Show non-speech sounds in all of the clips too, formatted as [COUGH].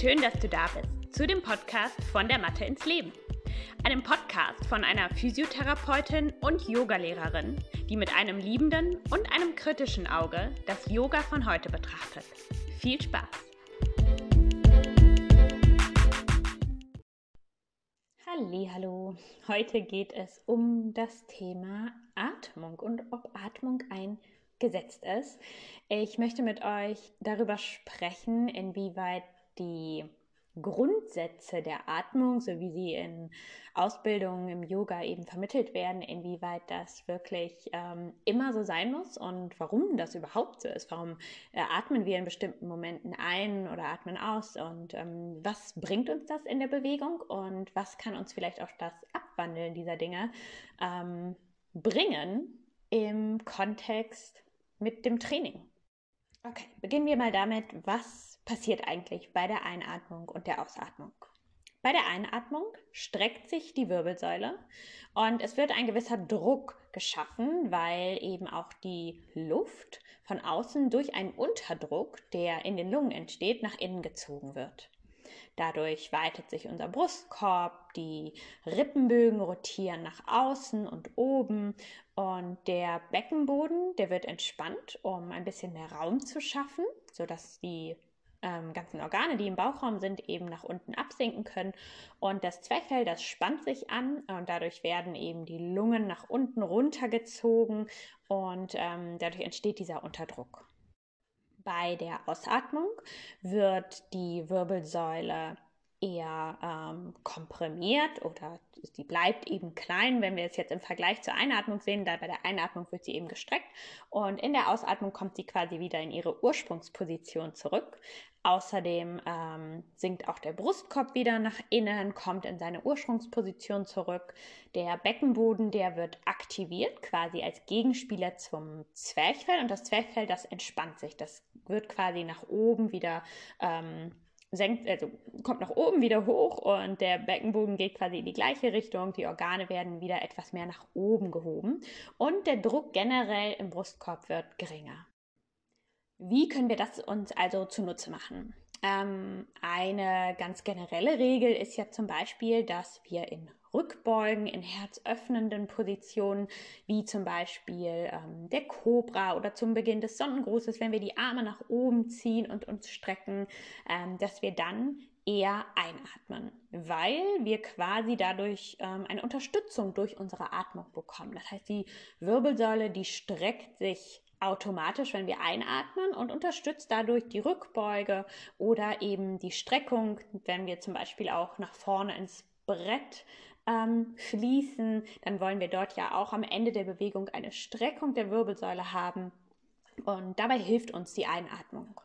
Schön, dass du da bist zu dem Podcast von der Mathe ins Leben. Einem Podcast von einer Physiotherapeutin und Yogalehrerin, die mit einem liebenden und einem kritischen Auge das Yoga von heute betrachtet. Viel Spaß! Hallo, heute geht es um das Thema Atmung und ob Atmung ein Gesetz ist. Ich möchte mit euch darüber sprechen, inwieweit die Grundsätze der Atmung, so wie sie in Ausbildungen im Yoga eben vermittelt werden, inwieweit das wirklich ähm, immer so sein muss und warum das überhaupt so ist. Warum äh, atmen wir in bestimmten Momenten ein oder atmen aus und ähm, was bringt uns das in der Bewegung und was kann uns vielleicht auch das Abwandeln dieser Dinge ähm, bringen im Kontext mit dem Training. Okay, beginnen wir mal damit, was passiert eigentlich bei der Einatmung und der Ausatmung? Bei der Einatmung streckt sich die Wirbelsäule und es wird ein gewisser Druck geschaffen, weil eben auch die Luft von außen durch einen Unterdruck, der in den Lungen entsteht, nach innen gezogen wird. Dadurch weitet sich unser Brustkorb, die Rippenbögen rotieren nach außen und oben und der Beckenboden, der wird entspannt, um ein bisschen mehr Raum zu schaffen, sodass die ähm, ganzen Organe, die im Bauchraum sind, eben nach unten absinken können. Und das Zwerchfell, das spannt sich an und dadurch werden eben die Lungen nach unten runtergezogen und ähm, dadurch entsteht dieser Unterdruck. Bei der Ausatmung wird die Wirbelsäule eher ähm, komprimiert oder die bleibt eben klein. Wenn wir es jetzt im Vergleich zur Einatmung sehen, da bei der Einatmung wird sie eben gestreckt und in der Ausatmung kommt sie quasi wieder in ihre Ursprungsposition zurück. Außerdem ähm, sinkt auch der Brustkorb wieder nach innen, kommt in seine Ursprungsposition zurück. Der Beckenboden, der wird aktiviert, quasi als Gegenspieler zum Zwerchfell. Und das Zwerchfell, das entspannt sich. Das wird quasi nach oben wieder ähm, senkt, also kommt nach oben wieder hoch und der Beckenboden geht quasi in die gleiche Richtung. Die Organe werden wieder etwas mehr nach oben gehoben und der Druck generell im Brustkorb wird geringer. Wie können wir das uns also zunutze machen? Ähm, eine ganz generelle Regel ist ja zum Beispiel, dass wir in Rückbeugen, in herzöffnenden Positionen, wie zum Beispiel ähm, der Cobra oder zum Beginn des Sonnengrußes, wenn wir die Arme nach oben ziehen und uns strecken, ähm, dass wir dann eher einatmen, weil wir quasi dadurch ähm, eine Unterstützung durch unsere Atmung bekommen. Das heißt, die Wirbelsäule, die streckt sich automatisch, wenn wir einatmen und unterstützt dadurch die Rückbeuge oder eben die Streckung, wenn wir zum Beispiel auch nach vorne ins Brett ähm, fließen, dann wollen wir dort ja auch am Ende der Bewegung eine Streckung der Wirbelsäule haben und dabei hilft uns die Einatmung.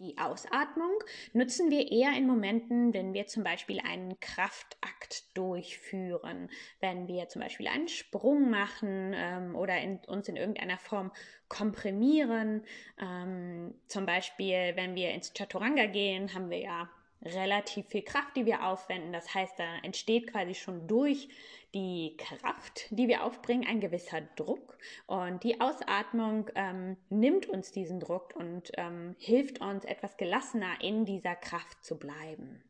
Die Ausatmung nutzen wir eher in Momenten, wenn wir zum Beispiel einen Kraftakt durchführen, wenn wir zum Beispiel einen Sprung machen ähm, oder in, uns in irgendeiner Form komprimieren. Ähm, zum Beispiel, wenn wir ins Chaturanga gehen, haben wir ja relativ viel Kraft, die wir aufwenden. Das heißt, da entsteht quasi schon durch die Kraft, die wir aufbringen, ein gewisser Druck. Und die Ausatmung ähm, nimmt uns diesen Druck und ähm, hilft uns, etwas gelassener in dieser Kraft zu bleiben.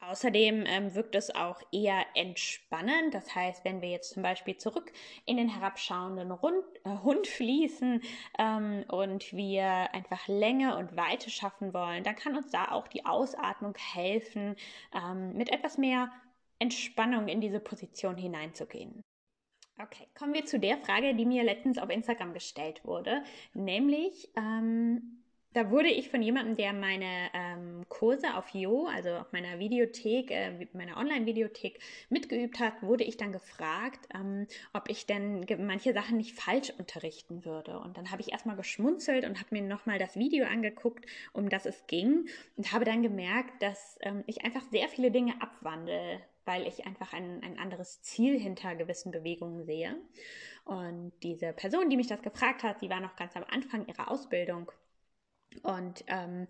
Außerdem ähm, wirkt es auch eher entspannend. Das heißt, wenn wir jetzt zum Beispiel zurück in den herabschauenden Rund, äh, Hund fließen ähm, und wir einfach Länge und Weite schaffen wollen, dann kann uns da auch die Ausatmung helfen, ähm, mit etwas mehr Entspannung in diese Position hineinzugehen. Okay, kommen wir zu der Frage, die mir letztens auf Instagram gestellt wurde, nämlich ähm, da wurde ich von jemandem, der meine ähm, Kurse auf Yo, also auf meiner Videothek, äh, meiner Online-Videothek mitgeübt hat, wurde ich dann gefragt, ähm, ob ich denn manche Sachen nicht falsch unterrichten würde. Und dann habe ich erstmal geschmunzelt und habe mir nochmal das Video angeguckt, um das es ging und habe dann gemerkt, dass ähm, ich einfach sehr viele Dinge abwandle weil ich einfach ein, ein anderes Ziel hinter gewissen Bewegungen sehe. Und diese Person, die mich das gefragt hat, die war noch ganz am Anfang ihrer Ausbildung und ähm,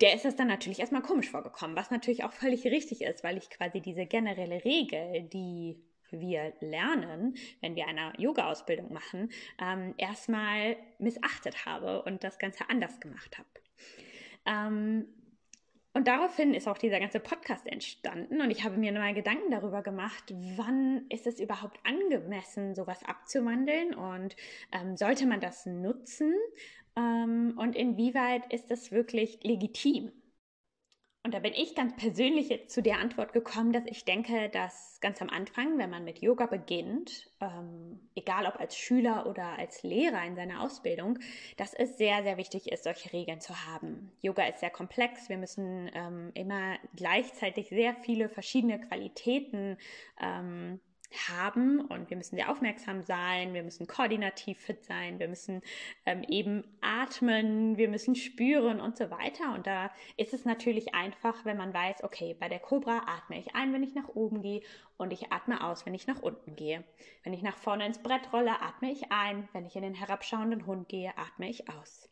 der ist es dann natürlich erstmal komisch vorgekommen, was natürlich auch völlig richtig ist, weil ich quasi diese generelle Regel, die wir lernen, wenn wir eine Yoga-Ausbildung machen, ähm, erstmal missachtet habe und das Ganze anders gemacht habe. Ähm, Und daraufhin ist auch dieser ganze Podcast entstanden und ich habe mir mal Gedanken darüber gemacht, wann ist es überhaupt angemessen, sowas abzuwandeln und ähm, sollte man das nutzen ähm, und inwieweit ist das wirklich legitim? Und da bin ich ganz persönlich jetzt zu der Antwort gekommen, dass ich denke, dass ganz am Anfang, wenn man mit Yoga beginnt, ähm, egal ob als Schüler oder als Lehrer in seiner Ausbildung, dass es sehr, sehr wichtig ist, solche Regeln zu haben. Yoga ist sehr komplex. Wir müssen ähm, immer gleichzeitig sehr viele verschiedene Qualitäten ähm, haben und wir müssen sehr aufmerksam sein, wir müssen koordinativ fit sein, wir müssen ähm, eben atmen, wir müssen spüren und so weiter. Und da ist es natürlich einfach, wenn man weiß, okay, bei der Cobra atme ich ein, wenn ich nach oben gehe und ich atme aus, wenn ich nach unten gehe. Wenn ich nach vorne ins Brett rolle, atme ich ein, wenn ich in den herabschauenden Hund gehe, atme ich aus.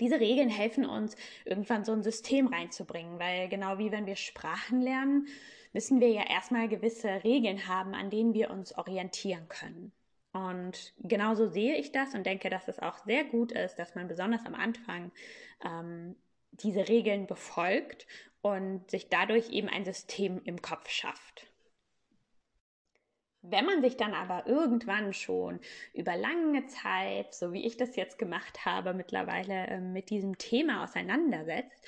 Diese Regeln helfen uns, irgendwann so ein System reinzubringen, weil genau wie wenn wir Sprachen lernen, müssen wir ja erstmal gewisse Regeln haben, an denen wir uns orientieren können. Und genauso sehe ich das und denke, dass es auch sehr gut ist, dass man besonders am Anfang ähm, diese Regeln befolgt und sich dadurch eben ein System im Kopf schafft. Wenn man sich dann aber irgendwann schon über lange Zeit, so wie ich das jetzt gemacht habe, mittlerweile äh, mit diesem Thema auseinandersetzt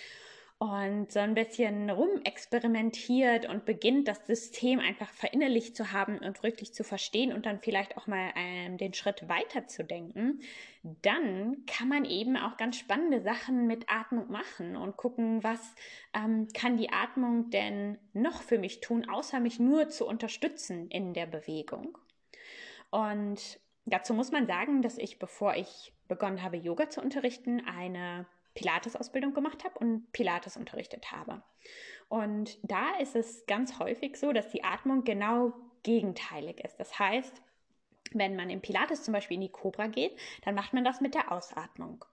und so ein bisschen rumexperimentiert und beginnt, das System einfach verinnerlicht zu haben und wirklich zu verstehen und dann vielleicht auch mal ähm, den Schritt weiter zu denken, dann kann man eben auch ganz spannende Sachen mit Atmung machen und gucken, was ähm, kann die Atmung denn noch für mich tun, außer mich nur zu unterstützen in der Bewegung. Und dazu muss man sagen, dass ich, bevor ich begonnen habe, Yoga zu unterrichten, eine Pilates-Ausbildung gemacht habe und Pilates unterrichtet habe. Und da ist es ganz häufig so, dass die Atmung genau gegenteilig ist. Das heißt, wenn man im Pilates zum Beispiel in die Cobra geht, dann macht man das mit der Ausatmung.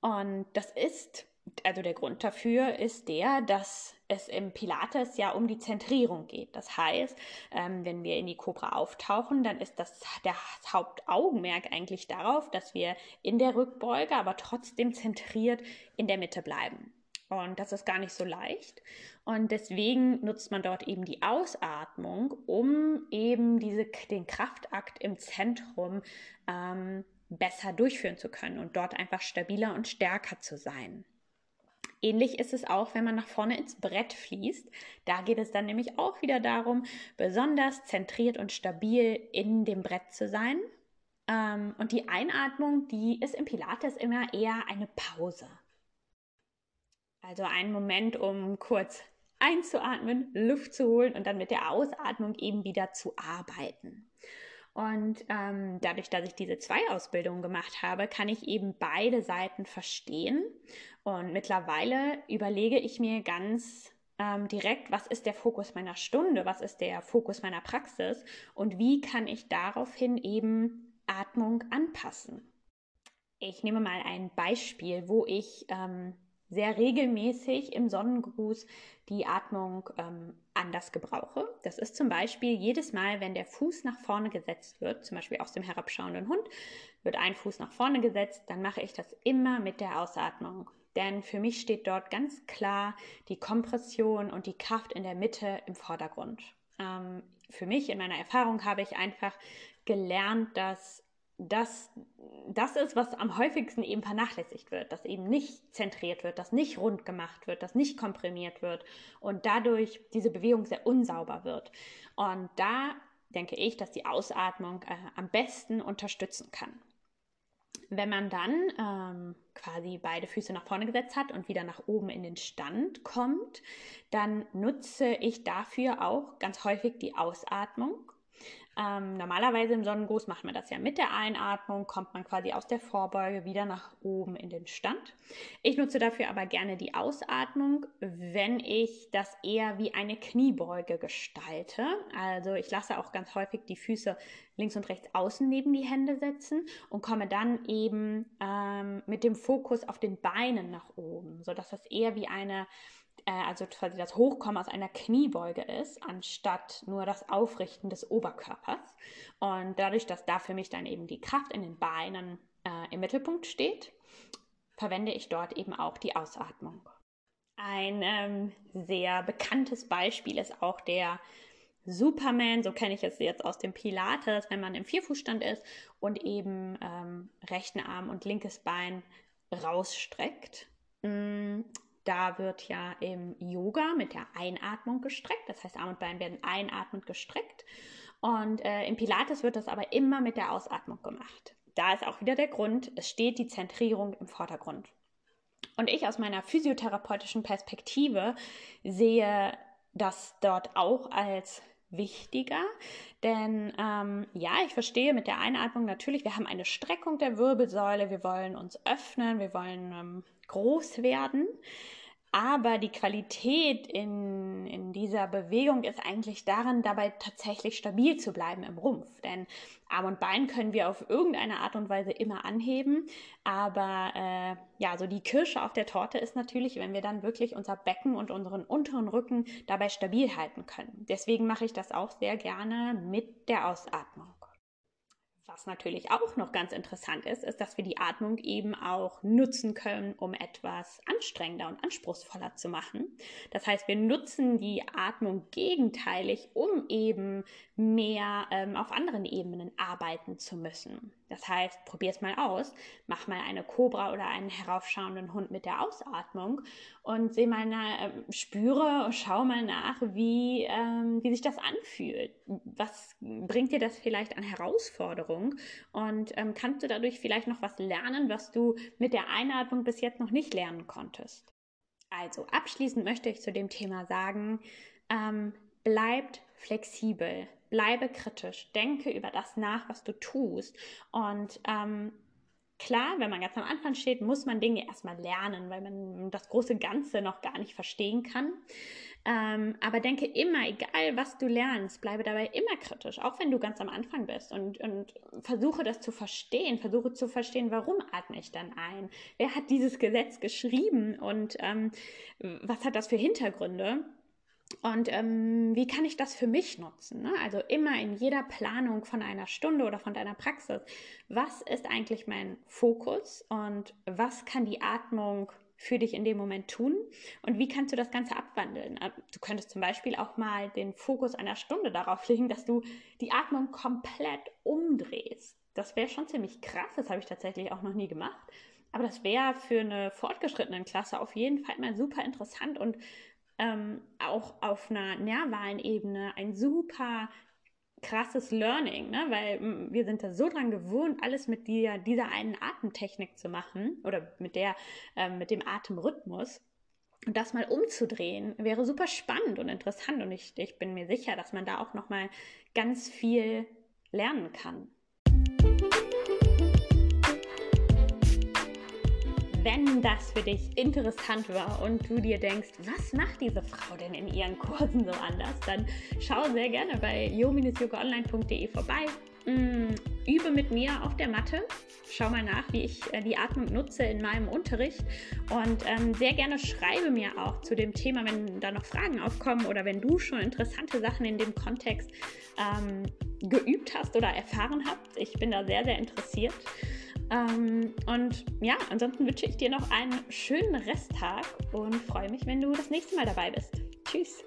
Und das ist also der Grund dafür ist der, dass es im Pilates ja um die Zentrierung geht. Das heißt, ähm, wenn wir in die Cobra auftauchen, dann ist das der Hauptaugenmerk eigentlich darauf, dass wir in der Rückbeuge, aber trotzdem zentriert in der Mitte bleiben. Und das ist gar nicht so leicht. Und deswegen nutzt man dort eben die Ausatmung, um eben diese, den Kraftakt im Zentrum ähm, besser durchführen zu können und dort einfach stabiler und stärker zu sein. Ähnlich ist es auch, wenn man nach vorne ins Brett fließt. Da geht es dann nämlich auch wieder darum, besonders zentriert und stabil in dem Brett zu sein. Ähm, und die Einatmung, die ist im Pilates immer eher eine Pause. Also ein Moment, um kurz einzuatmen, Luft zu holen und dann mit der Ausatmung eben wieder zu arbeiten. Und ähm, dadurch, dass ich diese zwei Ausbildungen gemacht habe, kann ich eben beide Seiten verstehen. Und mittlerweile überlege ich mir ganz ähm, direkt, was ist der Fokus meiner Stunde, was ist der Fokus meiner Praxis und wie kann ich daraufhin eben Atmung anpassen. Ich nehme mal ein Beispiel, wo ich ähm, sehr regelmäßig im Sonnengruß die Atmung ähm, anders gebrauche. Das ist zum Beispiel jedes Mal, wenn der Fuß nach vorne gesetzt wird, zum Beispiel aus dem herabschauenden Hund, wird ein Fuß nach vorne gesetzt, dann mache ich das immer mit der Ausatmung. Denn für mich steht dort ganz klar die Kompression und die Kraft in der Mitte im Vordergrund. Ähm, für mich, in meiner Erfahrung, habe ich einfach gelernt, dass das das ist, was am häufigsten eben vernachlässigt wird, dass eben nicht zentriert wird, dass nicht rund gemacht wird, dass nicht komprimiert wird und dadurch diese Bewegung sehr unsauber wird. Und da denke ich, dass die Ausatmung äh, am besten unterstützen kann. Wenn man dann ähm, quasi beide Füße nach vorne gesetzt hat und wieder nach oben in den Stand kommt, dann nutze ich dafür auch ganz häufig die Ausatmung ähm, normalerweise im Sonnengruß macht man das ja mit der Einatmung, kommt man quasi aus der Vorbeuge wieder nach oben in den Stand. Ich nutze dafür aber gerne die Ausatmung, wenn ich das eher wie eine Kniebeuge gestalte. Also ich lasse auch ganz häufig die Füße links und rechts außen neben die Hände setzen und komme dann eben ähm, mit dem Fokus auf den Beinen nach oben, sodass das eher wie eine also quasi das Hochkommen aus einer Kniebeuge ist, anstatt nur das Aufrichten des Oberkörpers. Und dadurch, dass da für mich dann eben die Kraft in den Beinen äh, im Mittelpunkt steht, verwende ich dort eben auch die Ausatmung. Ein ähm, sehr bekanntes Beispiel ist auch der Superman, so kenne ich es jetzt aus dem Pilates, wenn man im Vierfußstand ist und eben ähm, rechten Arm und linkes Bein rausstreckt. Mm, da wird ja im Yoga mit der Einatmung gestreckt, das heißt Arm und Bein werden einatmend gestreckt. Und äh, im Pilates wird das aber immer mit der Ausatmung gemacht. Da ist auch wieder der Grund, es steht die Zentrierung im Vordergrund. Und ich aus meiner physiotherapeutischen Perspektive sehe das dort auch als wichtiger, denn ähm, ja, ich verstehe mit der Einatmung natürlich, wir haben eine Streckung der Wirbelsäule, wir wollen uns öffnen, wir wollen ähm, groß werden. Aber die Qualität in, in dieser Bewegung ist eigentlich darin, dabei tatsächlich stabil zu bleiben im Rumpf. Denn Arm und Bein können wir auf irgendeine Art und Weise immer anheben. Aber äh, ja, so die Kirsche auf der Torte ist natürlich, wenn wir dann wirklich unser Becken und unseren unteren Rücken dabei stabil halten können. Deswegen mache ich das auch sehr gerne mit der Ausatmung. Was natürlich auch noch ganz interessant ist, ist, dass wir die Atmung eben auch nutzen können, um etwas anstrengender und anspruchsvoller zu machen. Das heißt, wir nutzen die Atmung gegenteilig, um eben mehr ähm, auf anderen Ebenen arbeiten zu müssen. Das heißt, probier es mal aus, mach mal eine Kobra oder einen heraufschauenden Hund mit der Ausatmung und seh mal, na, äh, spüre, schau mal nach, wie, ähm, wie sich das anfühlt. Was bringt dir das vielleicht an Herausforderungen? Und ähm, kannst du dadurch vielleicht noch was lernen, was du mit der Einatmung bis jetzt noch nicht lernen konntest? Also abschließend möchte ich zu dem Thema sagen, ähm, bleibt flexibel, bleibe kritisch, denke über das nach, was du tust. Und ähm, klar, wenn man ganz am Anfang steht, muss man Dinge erstmal lernen, weil man das große Ganze noch gar nicht verstehen kann. Ähm, aber denke immer, egal was du lernst, bleibe dabei immer kritisch, auch wenn du ganz am Anfang bist und, und versuche das zu verstehen, versuche zu verstehen, warum atme ich dann ein? Wer hat dieses Gesetz geschrieben und ähm, was hat das für Hintergründe? Und ähm, wie kann ich das für mich nutzen? Ne? Also immer in jeder Planung von einer Stunde oder von deiner Praxis. Was ist eigentlich mein Fokus und was kann die Atmung für dich in dem Moment tun? Und wie kannst du das Ganze abwandeln? Äh, du könntest zum Beispiel auch mal den Fokus einer Stunde darauf [LAUGHS] legen, dass du die Atmung komplett umdrehst. Das wäre schon ziemlich krass. Das habe ich tatsächlich auch noch nie gemacht. Aber das wäre für eine fortgeschrittenen Klasse auf jeden Fall mal super interessant und ähm, auch auf einer nervalen Ebene ein super krasses Learning, ne? weil mm, wir sind da so dran gewohnt, alles mit dieser, dieser einen Atemtechnik zu machen oder mit der, ähm, mit dem Atemrhythmus. Und das mal umzudrehen, wäre super spannend und interessant. Und ich, ich bin mir sicher, dass man da auch nochmal ganz viel lernen kann. Wenn das für dich interessant war und du dir denkst, was macht diese Frau denn in ihren Kursen so anders, dann schau sehr gerne bei yo-yogaonline.de vorbei. Mm, übe mit mir auf der Matte. Schau mal nach, wie ich äh, die Atmung nutze in meinem Unterricht. Und ähm, sehr gerne schreibe mir auch zu dem Thema, wenn da noch Fragen aufkommen oder wenn du schon interessante Sachen in dem Kontext ähm, geübt hast oder erfahren hast. Ich bin da sehr, sehr interessiert. Ähm, und ja, ansonsten wünsche ich dir noch einen schönen Resttag und freue mich, wenn du das nächste Mal dabei bist. Tschüss.